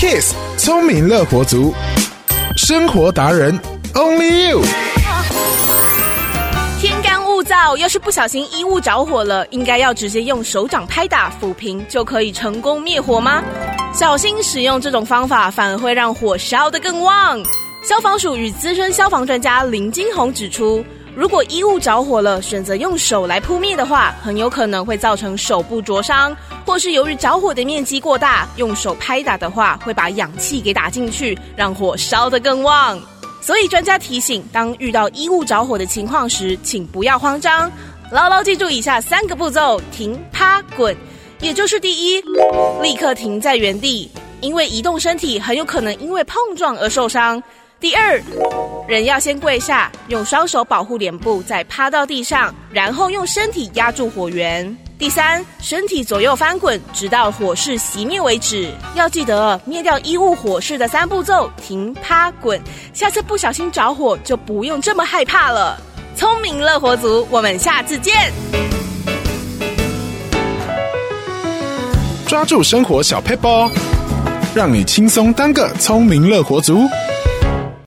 Kiss 聪明乐活族，生活达人 Only You。天干物燥，要是不小心衣物着火了，应该要直接用手掌拍打抚平就可以成功灭火吗？小心使用这种方法，反而会让火烧得更旺。消防署与资深消防专家林金红指出，如果衣物着火了，选择用手来扑灭的话，很有可能会造成手部灼伤，或是由于着火的面积过大，用手拍打的话，会把氧气给打进去，让火烧得更旺。所以专家提醒，当遇到衣物着火的情况时，请不要慌张，牢牢记住以下三个步骤：停、趴、滚。也就是第一，立刻停在原地，因为移动身体很有可能因为碰撞而受伤。第二，人要先跪下，用双手保护脸部，再趴到地上，然后用身体压住火源。第三，身体左右翻滚，直到火势熄灭为止。要记得灭掉衣物火势的三步骤：停、趴、滚。下次不小心着火，就不用这么害怕了。聪明乐活族，我们下次见。抓住生活小 paper，，让你轻松当个聪明乐活族。